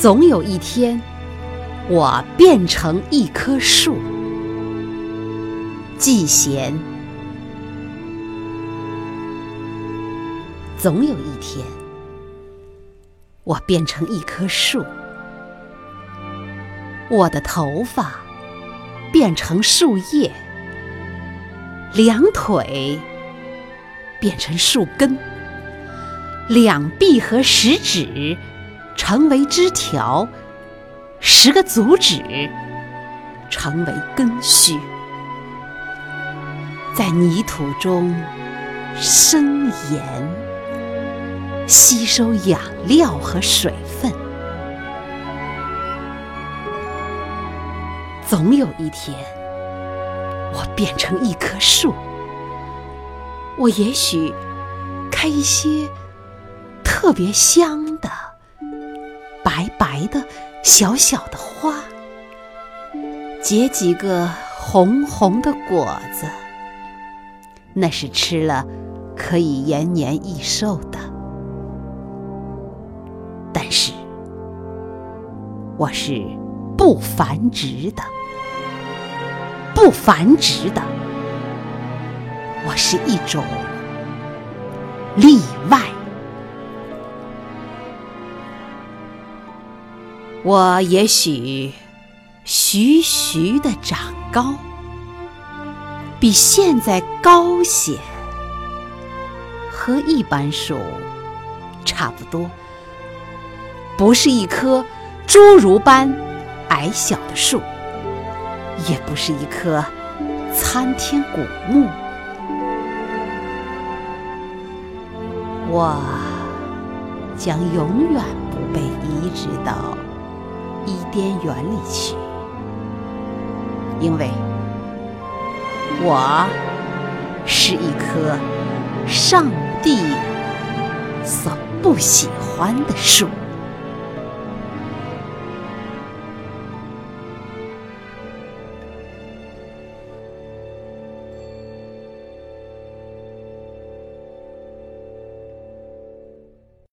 总有一天，我变成一棵树。季贤。总有一天，我变成一棵树，我的头发变成树叶，两腿变成树根，两臂和食指成为枝条，十个足趾成为根须，在泥土中生盐。吸收养料和水分，总有一天，我变成一棵树。我也许开一些特别香的、白的、小小的花，结几个红红的果子，那是吃了可以延年益寿的。但是，我是不繁殖的，不繁殖的，我是一种例外。我也许徐徐的长高，比现在高些，和一般树差不多。不是一棵侏儒般矮小的树，也不是一棵参天古木。我将永远不被移植到伊甸园里去，因为我是一棵上帝所不喜欢的树。